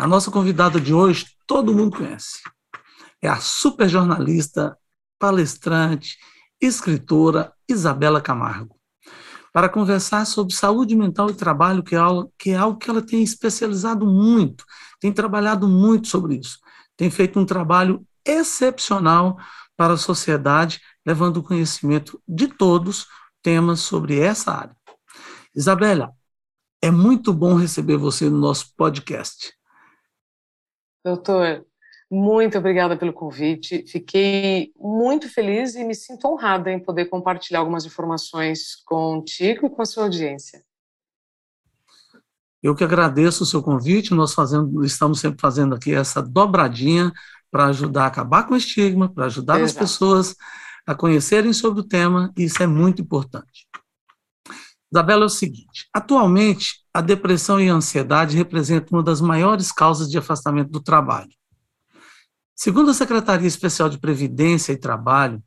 A nossa convidada de hoje todo mundo conhece. É a super jornalista, palestrante, escritora Isabela Camargo. Para conversar sobre saúde mental e trabalho, que é, algo, que é algo que ela tem especializado muito, tem trabalhado muito sobre isso. Tem feito um trabalho excepcional para a sociedade, levando o conhecimento de todos temas sobre essa área. Isabela, é muito bom receber você no nosso podcast. Doutor, muito obrigada pelo convite. Fiquei muito feliz e me sinto honrada em poder compartilhar algumas informações contigo e com a sua audiência. Eu que agradeço o seu convite. Nós fazendo, estamos sempre fazendo aqui essa dobradinha para ajudar a acabar com o estigma, para ajudar Exato. as pessoas a conhecerem sobre o tema, isso é muito importante. Isabela, é o seguinte: atualmente, a depressão e a ansiedade representam uma das maiores causas de afastamento do trabalho. Segundo a Secretaria Especial de Previdência e Trabalho,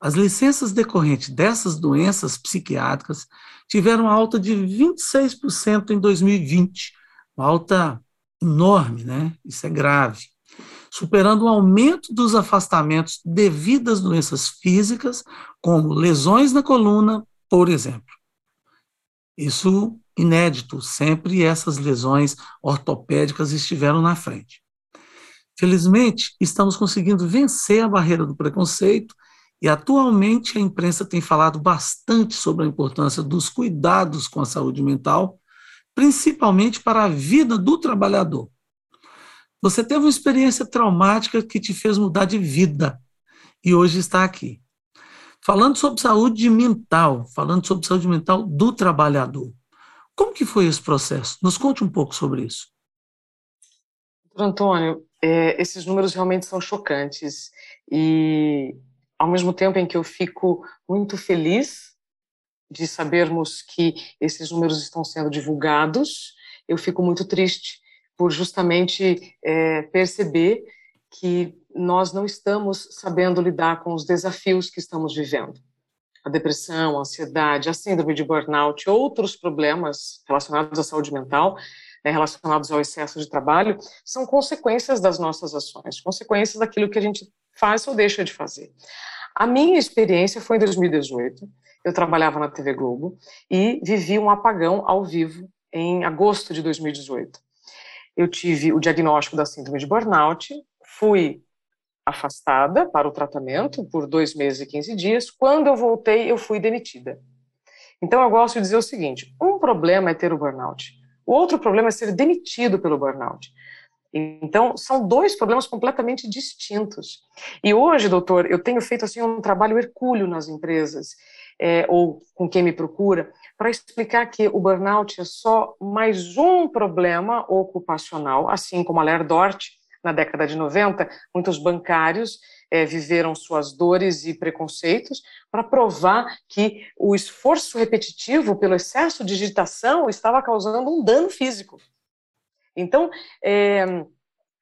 as licenças decorrentes dessas doenças psiquiátricas tiveram alta de 26% em 2020, uma alta enorme, né? Isso é grave superando o aumento dos afastamentos devido às doenças físicas, como lesões na coluna, por exemplo. Isso inédito, sempre essas lesões ortopédicas estiveram na frente. Felizmente, estamos conseguindo vencer a barreira do preconceito e atualmente a imprensa tem falado bastante sobre a importância dos cuidados com a saúde mental, principalmente para a vida do trabalhador. Você teve uma experiência traumática que te fez mudar de vida e hoje está aqui. Falando sobre saúde mental, falando sobre saúde mental do trabalhador. Como que foi esse processo? Nos conte um pouco sobre isso. Antônio, é, esses números realmente são chocantes e, ao mesmo tempo em que eu fico muito feliz de sabermos que esses números estão sendo divulgados, eu fico muito triste por justamente é, perceber que nós não estamos sabendo lidar com os desafios que estamos vivendo. A depressão, a ansiedade, a síndrome de burnout, outros problemas relacionados à saúde mental, né, relacionados ao excesso de trabalho, são consequências das nossas ações, consequências daquilo que a gente faz ou deixa de fazer. A minha experiência foi em 2018. Eu trabalhava na TV Globo e vivi um apagão ao vivo em agosto de 2018 eu tive o diagnóstico da síndrome de burnout, fui afastada para o tratamento por dois meses e 15 dias. Quando eu voltei, eu fui demitida. Então, eu gosto de dizer o seguinte: um problema é ter o burnout, o outro problema é ser demitido pelo burnout. Então, são dois problemas completamente distintos. E hoje, doutor, eu tenho feito assim um trabalho hercúleo nas empresas, é, ou com quem me procura, para explicar que o burnout é só mais um problema ocupacional, assim como a Ler Dort, na década de 90, muitos bancários é, viveram suas dores e preconceitos para provar que o esforço repetitivo pelo excesso de digitação estava causando um dano físico. Então, é,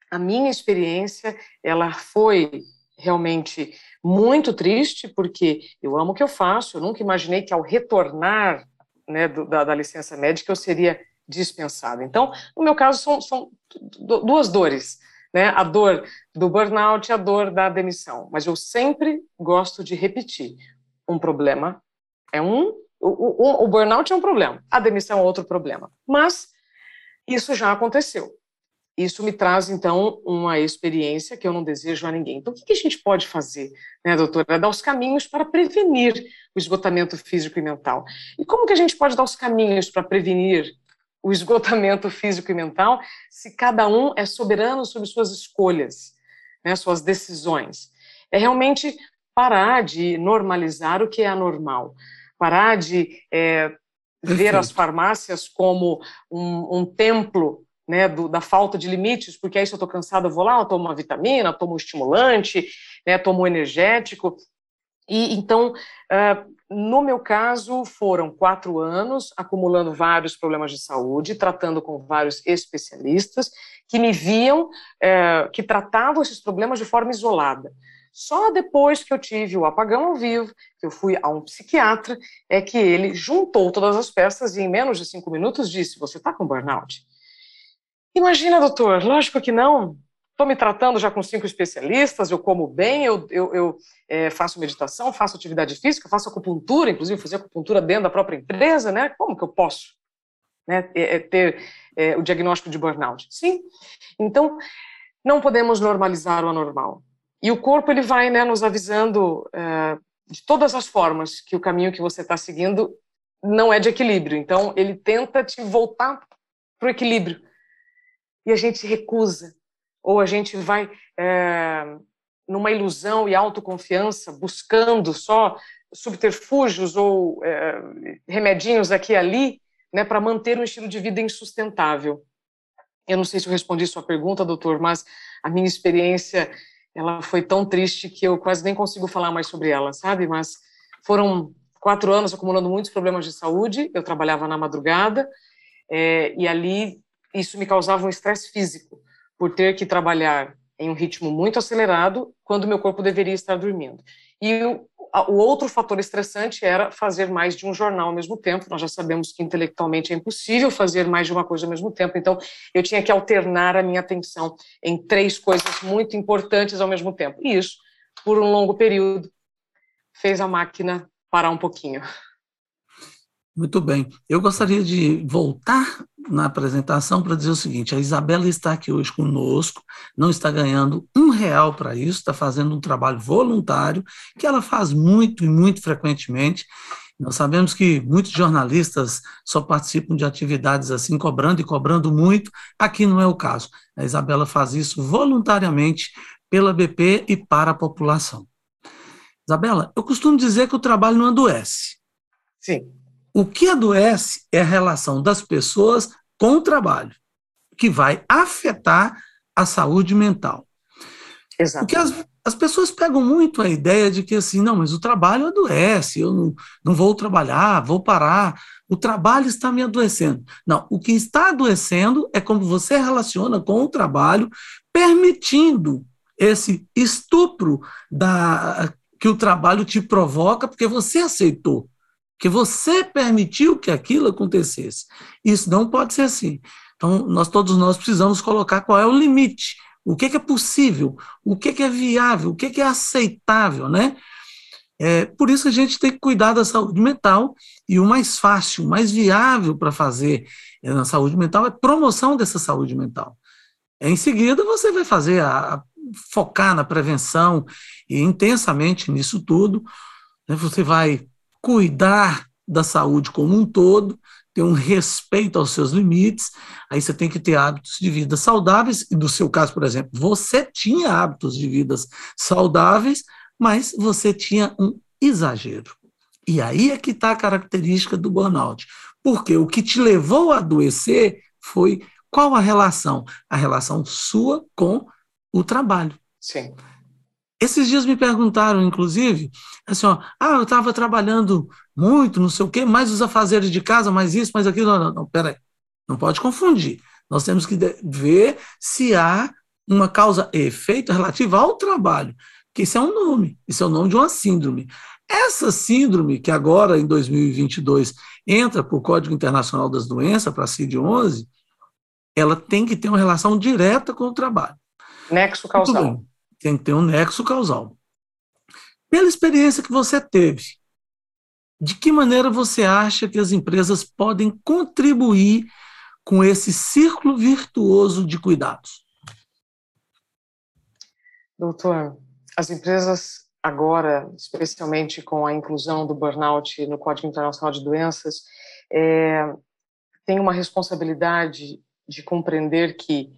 a minha experiência, ela foi realmente muito triste, porque eu amo o que eu faço, eu nunca imaginei que ao retornar né, do, da, da, licença médica, eu seria dispensado. Então, no meu caso, são, são duas dores, né, a dor do burnout e a dor da demissão. Mas eu sempre gosto de repetir: um problema é um, o, o, o burnout é um problema, a demissão é outro problema. Mas isso já aconteceu. Isso me traz, então, uma experiência que eu não desejo a ninguém. Então, o que a gente pode fazer, né, doutora? Dar os caminhos para prevenir o esgotamento físico e mental. E como que a gente pode dar os caminhos para prevenir o esgotamento físico e mental se cada um é soberano sobre suas escolhas, né, suas decisões? É realmente parar de normalizar o que é anormal, parar de é, ver as farmácias como um, um templo né, do, da falta de limites, porque aí se eu estou cansada, eu vou lá, eu tomo uma vitamina, tomo um estimulante, né, tomo um energético. E então, uh, no meu caso, foram quatro anos acumulando vários problemas de saúde, tratando com vários especialistas que me viam, uh, que tratavam esses problemas de forma isolada. Só depois que eu tive o apagão ao vivo, que eu fui a um psiquiatra, é que ele juntou todas as peças e em menos de cinco minutos disse: Você está com burnout? Imagina, doutor, lógico que não. Estou me tratando já com cinco especialistas, eu como bem, eu, eu, eu é, faço meditação, faço atividade física, faço acupuntura, inclusive fazer acupuntura dentro da própria empresa, né? Como que eu posso né, é, é ter é, o diagnóstico de burnout? Sim. Então, não podemos normalizar o anormal. E o corpo ele vai né, nos avisando é, de todas as formas que o caminho que você está seguindo não é de equilíbrio. Então, ele tenta te voltar para o equilíbrio. E a gente recusa. Ou a gente vai é, numa ilusão e autoconfiança, buscando só subterfúgios ou é, remedinhos aqui e ali, né, para manter um estilo de vida insustentável. Eu não sei se eu respondi sua pergunta, doutor, mas a minha experiência ela foi tão triste que eu quase nem consigo falar mais sobre ela, sabe? Mas foram quatro anos acumulando muitos problemas de saúde. Eu trabalhava na madrugada é, e ali isso me causava um estresse físico por ter que trabalhar em um ritmo muito acelerado quando meu corpo deveria estar dormindo. E o, o outro fator estressante era fazer mais de um jornal ao mesmo tempo. Nós já sabemos que intelectualmente é impossível fazer mais de uma coisa ao mesmo tempo, então eu tinha que alternar a minha atenção em três coisas muito importantes ao mesmo tempo. E isso, por um longo período, fez a máquina parar um pouquinho. Muito bem. Eu gostaria de voltar na apresentação para dizer o seguinte: a Isabela está aqui hoje conosco, não está ganhando um real para isso, está fazendo um trabalho voluntário que ela faz muito e muito frequentemente. Nós sabemos que muitos jornalistas só participam de atividades assim, cobrando e cobrando muito. Aqui não é o caso. A Isabela faz isso voluntariamente pela BP e para a população. Isabela, eu costumo dizer que o trabalho não adoece. Sim. O que adoece é a relação das pessoas com o trabalho, que vai afetar a saúde mental. Exato. Porque as, as pessoas pegam muito a ideia de que assim, não, mas o trabalho adoece, eu não, não vou trabalhar, vou parar, o trabalho está me adoecendo. Não, o que está adoecendo é como você relaciona com o trabalho, permitindo esse estupro da, que o trabalho te provoca, porque você aceitou que você permitiu que aquilo acontecesse. Isso não pode ser assim. Então, nós todos nós precisamos colocar qual é o limite, o que, é possível, o que, é viável, o que, que é aceitável, né? É, por isso a gente tem que cuidar da saúde mental e o mais fácil, o mais viável para fazer é, na saúde mental é promoção dessa saúde mental. Em seguida, você vai fazer a, a focar na prevenção e intensamente nisso tudo. Né, você vai cuidar da saúde como um todo, ter um respeito aos seus limites, aí você tem que ter hábitos de vida saudáveis, e no seu caso, por exemplo, você tinha hábitos de vidas saudáveis, mas você tinha um exagero. E aí é que está a característica do burnout. Porque o que te levou a adoecer foi qual a relação? A relação sua com o trabalho. Sim. Esses dias me perguntaram, inclusive, assim, ó, ah, eu estava trabalhando muito, não sei o quê, mais os afazeres de casa, mais isso, mais aquilo. Não, não, não, peraí, não pode confundir. Nós temos que ver se há uma causa e efeito relativa ao trabalho, que isso é um nome, isso é o nome de uma síndrome. Essa síndrome, que agora, em 2022, entra para o Código Internacional das Doenças, para a CID-11, ela tem que ter uma relação direta com o trabalho. Nexo causal tem que ter um nexo causal. Pela experiência que você teve, de que maneira você acha que as empresas podem contribuir com esse círculo virtuoso de cuidados? Doutor, as empresas agora, especialmente com a inclusão do burnout no Código Internacional de Doenças, é, têm uma responsabilidade de compreender que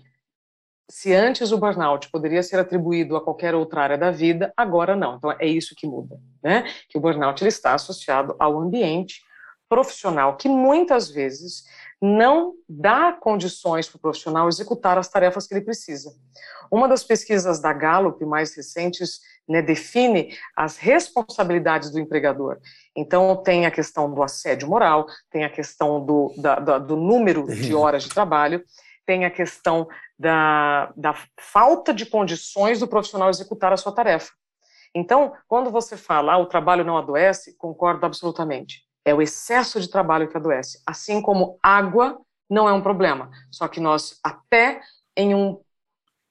se antes o burnout poderia ser atribuído a qualquer outra área da vida, agora não. Então é isso que muda, né? Que o burnout ele está associado ao ambiente profissional que muitas vezes não dá condições para o profissional executar as tarefas que ele precisa. Uma das pesquisas da Gallup mais recentes né, define as responsabilidades do empregador. Então, tem a questão do assédio moral, tem a questão do, da, da, do número de horas de trabalho, tem a questão da, da falta de condições do profissional executar a sua tarefa. Então, quando você fala ah, o trabalho não adoece, concordo absolutamente. É o excesso de trabalho que adoece. Assim como água não é um problema. Só que nós, até em um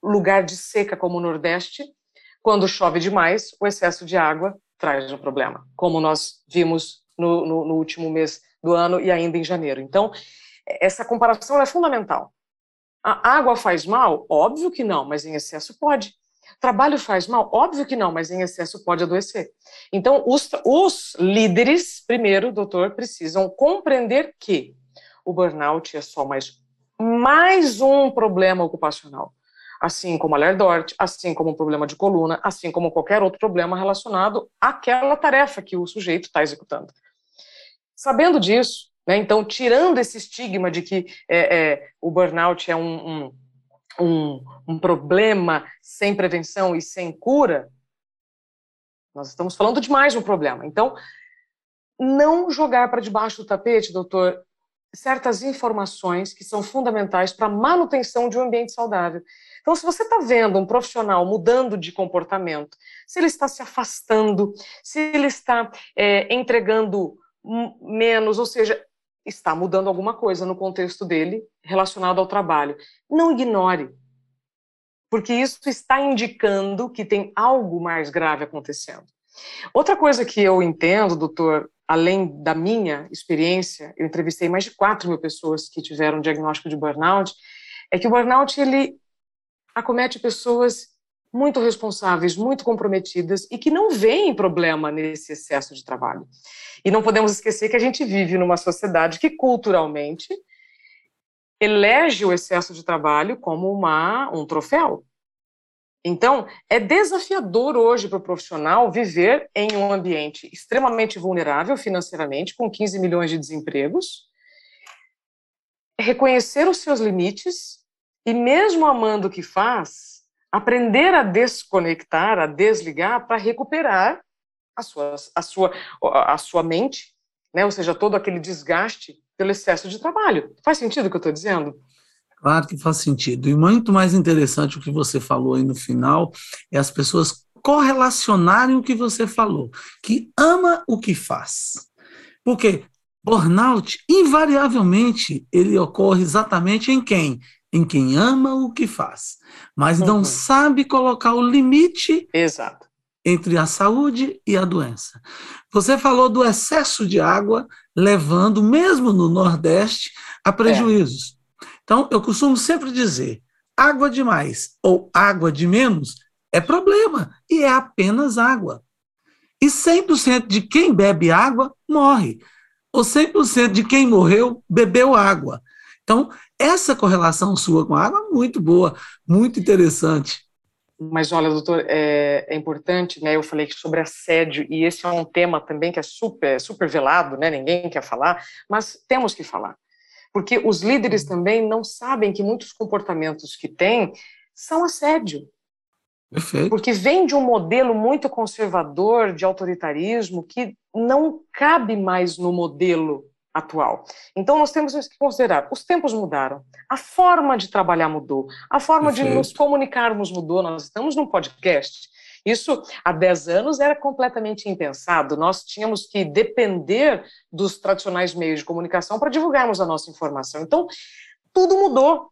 lugar de seca como o Nordeste, quando chove demais, o excesso de água traz um problema, como nós vimos no, no, no último mês do ano e ainda em janeiro. Então, essa comparação é fundamental. A água faz mal? Óbvio que não, mas em excesso pode. Trabalho faz mal? Óbvio que não, mas em excesso pode adoecer. Então, os, os líderes, primeiro, doutor, precisam compreender que o burnout é só mais, mais um problema ocupacional. Assim como a Lerdort, assim como um problema de coluna, assim como qualquer outro problema relacionado àquela tarefa que o sujeito está executando. Sabendo disso, né, então, tirando esse estigma de que é, é, o burnout é um, um um, um problema sem prevenção e sem cura, nós estamos falando de mais um problema. Então, não jogar para debaixo do tapete, doutor, certas informações que são fundamentais para a manutenção de um ambiente saudável. Então, se você está vendo um profissional mudando de comportamento, se ele está se afastando, se ele está é, entregando menos, ou seja, está mudando alguma coisa no contexto dele relacionado ao trabalho. Não ignore, porque isso está indicando que tem algo mais grave acontecendo. Outra coisa que eu entendo, doutor, além da minha experiência, eu entrevistei mais de 4 mil pessoas que tiveram diagnóstico de burnout, é que o burnout ele acomete pessoas muito responsáveis, muito comprometidas e que não veem problema nesse excesso de trabalho. E não podemos esquecer que a gente vive numa sociedade que culturalmente elege o excesso de trabalho como uma, um troféu. Então, é desafiador hoje para o profissional viver em um ambiente extremamente vulnerável financeiramente, com 15 milhões de desempregos, reconhecer os seus limites e, mesmo amando o que faz, aprender a desconectar, a desligar para recuperar a sua, a, sua, a sua mente, né? ou seja, todo aquele desgaste pelo excesso de trabalho. Faz sentido o que eu estou dizendo? Claro que faz sentido. E muito mais interessante o que você falou aí no final é as pessoas correlacionarem o que você falou, que ama o que faz. Porque burnout, invariavelmente, ele ocorre exatamente em quem? Em quem ama o que faz, mas uhum. não sabe colocar o limite Exato. entre a saúde e a doença. Você falou do excesso de água, levando, mesmo no Nordeste, a prejuízos. É. Então, eu costumo sempre dizer: água demais ou água de menos é problema, e é apenas água. E 100% de quem bebe água morre, ou 100% de quem morreu bebeu água. Então, essa correlação sua com a água é muito boa, muito interessante. Mas olha, doutor, é, é, importante, né? Eu falei sobre assédio e esse é um tema também que é super, super velado, né? Ninguém quer falar, mas temos que falar, porque os líderes também não sabem que muitos comportamentos que têm são assédio. Perfeito. Porque vem de um modelo muito conservador de autoritarismo que não cabe mais no modelo atual. Então, nós temos que considerar: os tempos mudaram, a forma de trabalhar mudou, a forma Perfeito. de nos comunicarmos mudou. Nós estamos num podcast. Isso há 10 anos era completamente impensado. Nós tínhamos que depender dos tradicionais meios de comunicação para divulgarmos a nossa informação. Então, tudo mudou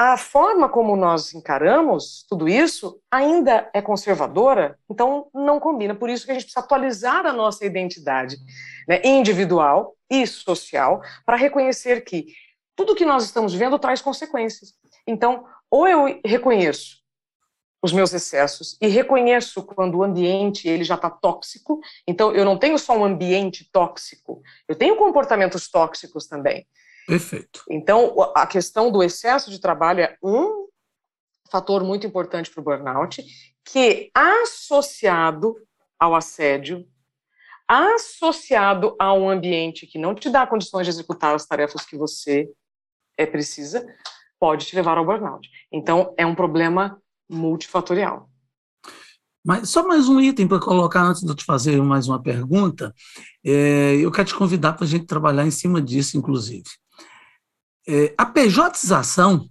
a forma como nós encaramos tudo isso ainda é conservadora, então não combina. Por isso que a gente precisa atualizar a nossa identidade né, individual e social para reconhecer que tudo que nós estamos vivendo traz consequências. Então, ou eu reconheço os meus excessos e reconheço quando o ambiente ele já está tóxico. Então, eu não tenho só um ambiente tóxico, eu tenho comportamentos tóxicos também. Perfeito. Então, a questão do excesso de trabalho é um fator muito importante para o burnout, que associado ao assédio, associado a um ambiente que não te dá condições de executar as tarefas que você é precisa, pode te levar ao burnout. Então, é um problema multifatorial. Mas só mais um item para colocar antes de eu te fazer mais uma pergunta. É, eu quero te convidar para a gente trabalhar em cima disso, inclusive. É, a pejotização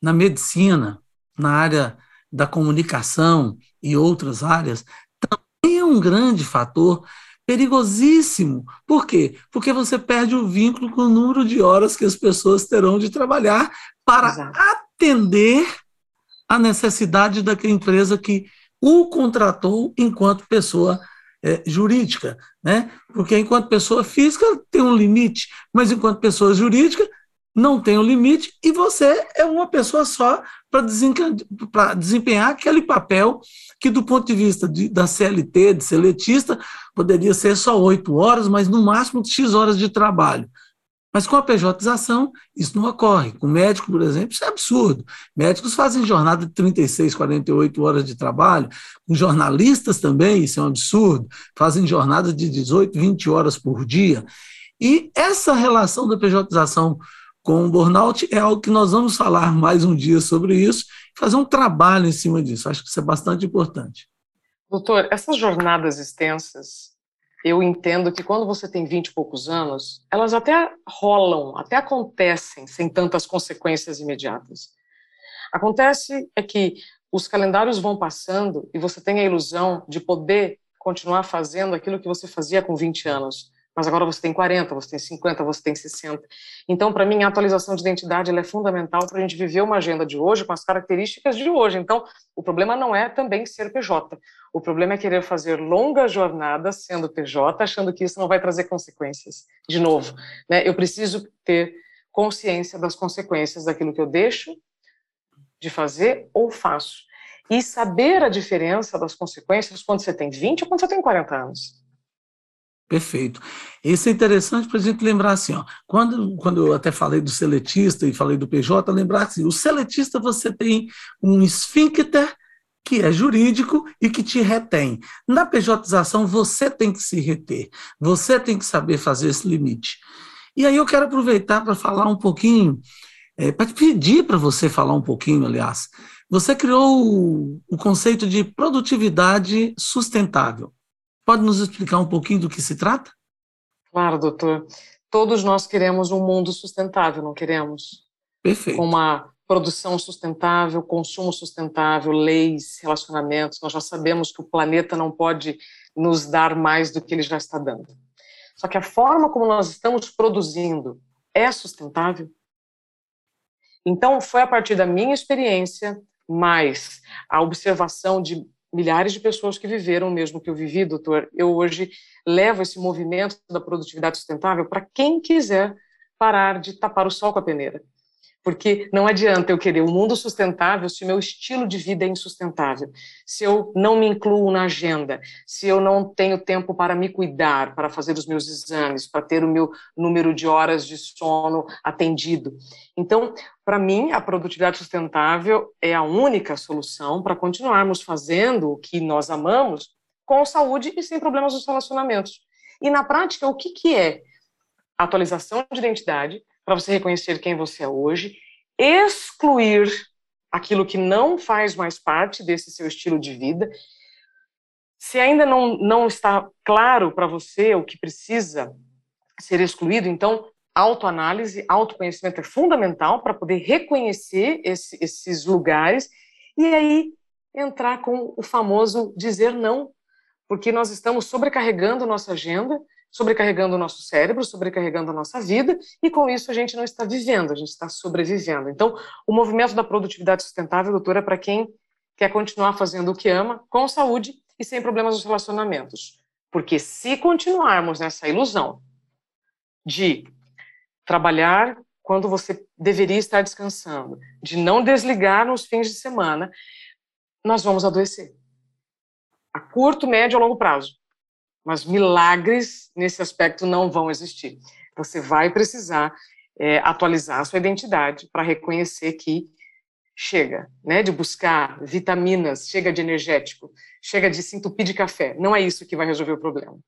na medicina, na área da comunicação e outras áreas, também é um grande fator perigosíssimo. Por quê? Porque você perde o vínculo com o número de horas que as pessoas terão de trabalhar para Exato. atender a necessidade daquela empresa que o contratou enquanto pessoa é, jurídica, né? Porque enquanto pessoa física tem um limite, mas enquanto pessoa jurídica não tem um limite e você é uma pessoa só para desempenhar aquele papel que, do ponto de vista de, da CLT, de seletista, poderia ser só oito horas, mas no máximo X horas de trabalho. Mas com a pejotização, isso não ocorre. Com médico, por exemplo, isso é absurdo. Médicos fazem jornada de 36, 48 horas de trabalho. Com jornalistas também, isso é um absurdo. Fazem jornada de 18, 20 horas por dia. E essa relação da pejotização com o burnout é algo que nós vamos falar mais um dia sobre isso, fazer um trabalho em cima disso. Acho que isso é bastante importante. Doutor, essas jornadas extensas, eu entendo que quando você tem 20 e poucos anos, elas até rolam, até acontecem sem tantas consequências imediatas. Acontece é que os calendários vão passando e você tem a ilusão de poder continuar fazendo aquilo que você fazia com 20 anos mas agora você tem 40, você tem 50, você tem 60. Então, para mim, a atualização de identidade é fundamental para a gente viver uma agenda de hoje com as características de hoje. Então, o problema não é também ser PJ. O problema é querer fazer longas jornadas sendo PJ, achando que isso não vai trazer consequências. De novo, né, eu preciso ter consciência das consequências daquilo que eu deixo de fazer ou faço. E saber a diferença das consequências quando você tem 20 ou quando você tem 40 anos. Perfeito. Isso é interessante para a gente lembrar assim, ó, quando, quando eu até falei do seletista e falei do PJ, lembrar assim, o seletista você tem um esfíncter que é jurídico e que te retém. Na pejotização você tem que se reter, você tem que saber fazer esse limite. E aí eu quero aproveitar para falar um pouquinho, é, para pedir para você falar um pouquinho, aliás. Você criou o, o conceito de produtividade sustentável. Pode nos explicar um pouquinho do que se trata? Claro, doutor. Todos nós queremos um mundo sustentável, não queremos? Perfeito. Com uma produção sustentável, consumo sustentável, leis, relacionamentos. Nós já sabemos que o planeta não pode nos dar mais do que ele já está dando. Só que a forma como nós estamos produzindo é sustentável? Então, foi a partir da minha experiência, mais a observação de milhares de pessoas que viveram o mesmo que eu vivi, doutor. Eu hoje levo esse movimento da produtividade sustentável para quem quiser parar de tapar o sol com a peneira. Porque não adianta eu querer um mundo sustentável se o meu estilo de vida é insustentável, se eu não me incluo na agenda, se eu não tenho tempo para me cuidar, para fazer os meus exames, para ter o meu número de horas de sono atendido. Então, para mim, a produtividade sustentável é a única solução para continuarmos fazendo o que nós amamos com saúde e sem problemas nos relacionamentos. E na prática, o que, que é? Atualização de identidade, para você reconhecer quem você é hoje, excluir aquilo que não faz mais parte desse seu estilo de vida. Se ainda não, não está claro para você o que precisa ser excluído, então autoanálise, autoconhecimento é fundamental para poder reconhecer esse, esses lugares e aí entrar com o famoso dizer não, porque nós estamos sobrecarregando nossa agenda sobrecarregando o nosso cérebro, sobrecarregando a nossa vida, e com isso a gente não está vivendo, a gente está sobrevivendo. Então, o movimento da produtividade sustentável, doutora, é para quem quer continuar fazendo o que ama, com saúde e sem problemas nos relacionamentos. Porque se continuarmos nessa ilusão de trabalhar quando você deveria estar descansando, de não desligar nos fins de semana, nós vamos adoecer. A curto, médio ou longo prazo mas milagres nesse aspecto não vão existir. Você vai precisar é, atualizar a sua identidade para reconhecer que chega, né, de buscar vitaminas, chega de energético, chega de se entupir de café. Não é isso que vai resolver o problema.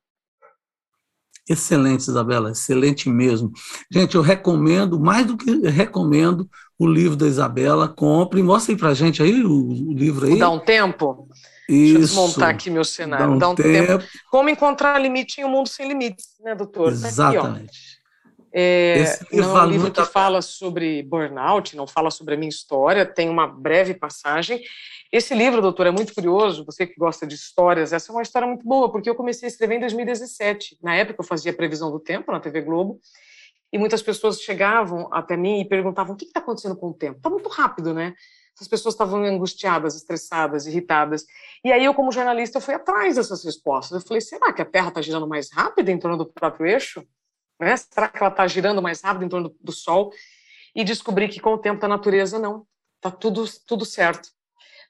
Excelente, Isabela, excelente mesmo. Gente, eu recomendo, mais do que recomendo, o livro da Isabela. Compre, mostre para a gente aí o, o, livro aí. Dá um tempo? Isso. Deixa eu desmontar aqui meu cenário. Dá um, Dá um tempo. tempo. Como encontrar limite em um mundo sem limites, né, doutor? Exatamente. Tá aqui, é, não é um livro que fala sobre burnout, não fala sobre a minha história, tem uma breve passagem. Esse livro, doutor, é muito curioso, você que gosta de histórias, essa é uma história muito boa, porque eu comecei a escrever em 2017. Na época eu fazia previsão do tempo na TV Globo, e muitas pessoas chegavam até mim e perguntavam o que está acontecendo com o tempo. Está muito rápido, né? As pessoas estavam angustiadas, estressadas, irritadas. E aí eu, como jornalista, fui atrás dessas respostas. Eu falei, será que a Terra está girando mais rápido em torno do próprio eixo? Né? Será que ela está girando mais rápido em torno do Sol? E descobri que com o tempo da natureza, não. Está tudo, tudo certo.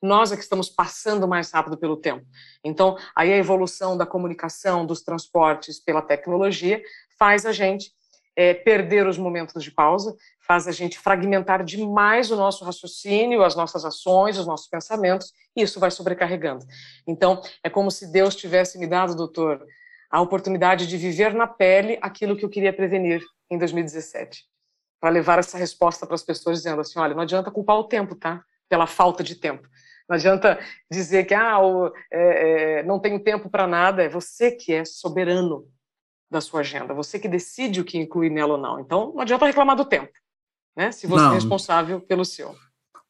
Nós é que estamos passando mais rápido pelo tempo. Então, aí a evolução da comunicação, dos transportes pela tecnologia faz a gente é, perder os momentos de pausa, faz a gente fragmentar demais o nosso raciocínio, as nossas ações, os nossos pensamentos, e isso vai sobrecarregando. Então, é como se Deus tivesse me dado, doutor, a oportunidade de viver na pele aquilo que eu queria prevenir em 2017, para levar essa resposta para as pessoas dizendo assim, olha, não adianta culpar o tempo, tá? Pela falta de tempo. Não adianta dizer que ah, o, é, é, não tenho tempo para nada. É você que é soberano da sua agenda, você que decide o que inclui nela ou não. Então, não adianta reclamar do tempo, né? Se você é não, é responsável pelo seu.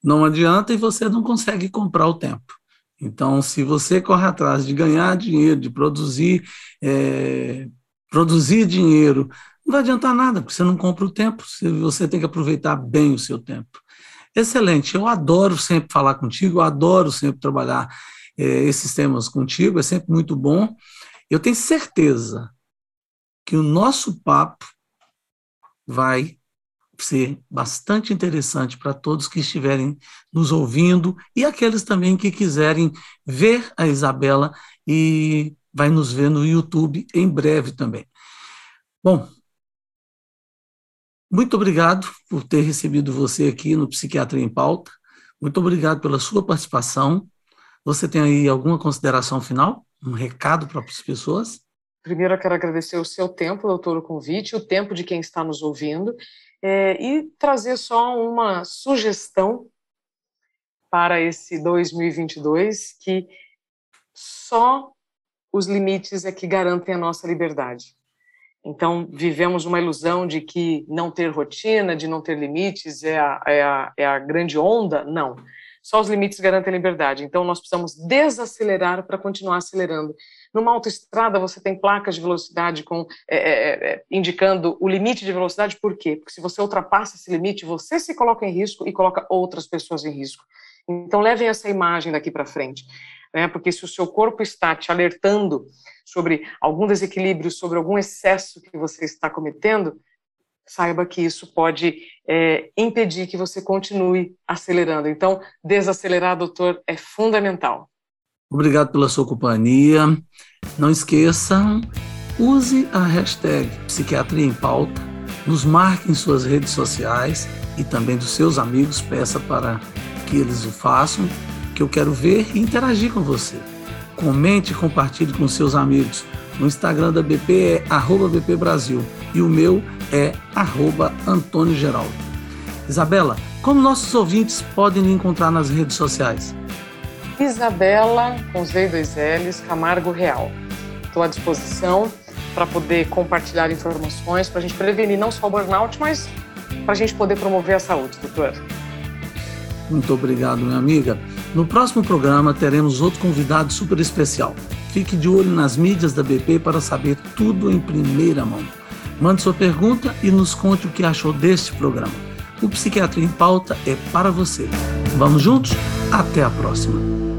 Não adianta e você não consegue comprar o tempo. Então, se você corre atrás de ganhar dinheiro, de produzir, é, produzir dinheiro, não vai adiantar nada, porque você não compra o tempo, você tem que aproveitar bem o seu tempo. Excelente, eu adoro sempre falar contigo, eu adoro sempre trabalhar é, esses temas contigo, é sempre muito bom. Eu tenho certeza que o nosso papo vai ser bastante interessante para todos que estiverem nos ouvindo e aqueles também que quiserem ver a Isabela e vai nos ver no YouTube em breve também. Bom, muito obrigado por ter recebido você aqui no Psiquiatria em Pauta. Muito obrigado pela sua participação. Você tem aí alguma consideração final? Um recado para as pessoas? Primeiro, eu quero agradecer o seu tempo, doutor, o convite, o tempo de quem está nos ouvindo é, e trazer só uma sugestão para esse 2022 que só os limites é que garantem a nossa liberdade. Então, vivemos uma ilusão de que não ter rotina, de não ter limites é a, é a, é a grande onda. Não. Só os limites garantem a liberdade. Então, nós precisamos desacelerar para continuar acelerando. Numa autoestrada, você tem placas de velocidade com, é, é, é, indicando o limite de velocidade, por quê? Porque se você ultrapassa esse limite, você se coloca em risco e coloca outras pessoas em risco. Então, levem essa imagem daqui para frente. Né? Porque se o seu corpo está te alertando sobre algum desequilíbrio, sobre algum excesso que você está cometendo, saiba que isso pode é, impedir que você continue acelerando. Então, desacelerar, doutor, é fundamental. Obrigado pela sua companhia. Não esqueçam, use a hashtag Psiquiatria em Pauta, nos marque em suas redes sociais e também dos seus amigos, peça para que eles o façam, que eu quero ver e interagir com você. Comente e compartilhe com seus amigos. No Instagram da BP é arroba BP Brasil e o meu é arroba Antônio Geraldo. Isabela, como nossos ouvintes podem me encontrar nas redes sociais? Isabela, com e dois L's, Camargo Real. Estou à disposição para poder compartilhar informações, para a gente prevenir não só o burnout, mas para a gente poder promover a saúde, doutor. Muito obrigado, minha amiga. No próximo programa teremos outro convidado super especial. Fique de olho nas mídias da BP para saber tudo em primeira mão. Mande sua pergunta e nos conte o que achou deste programa. O Psiquiatria em Pauta é para você. Vamos juntos? Até a próxima!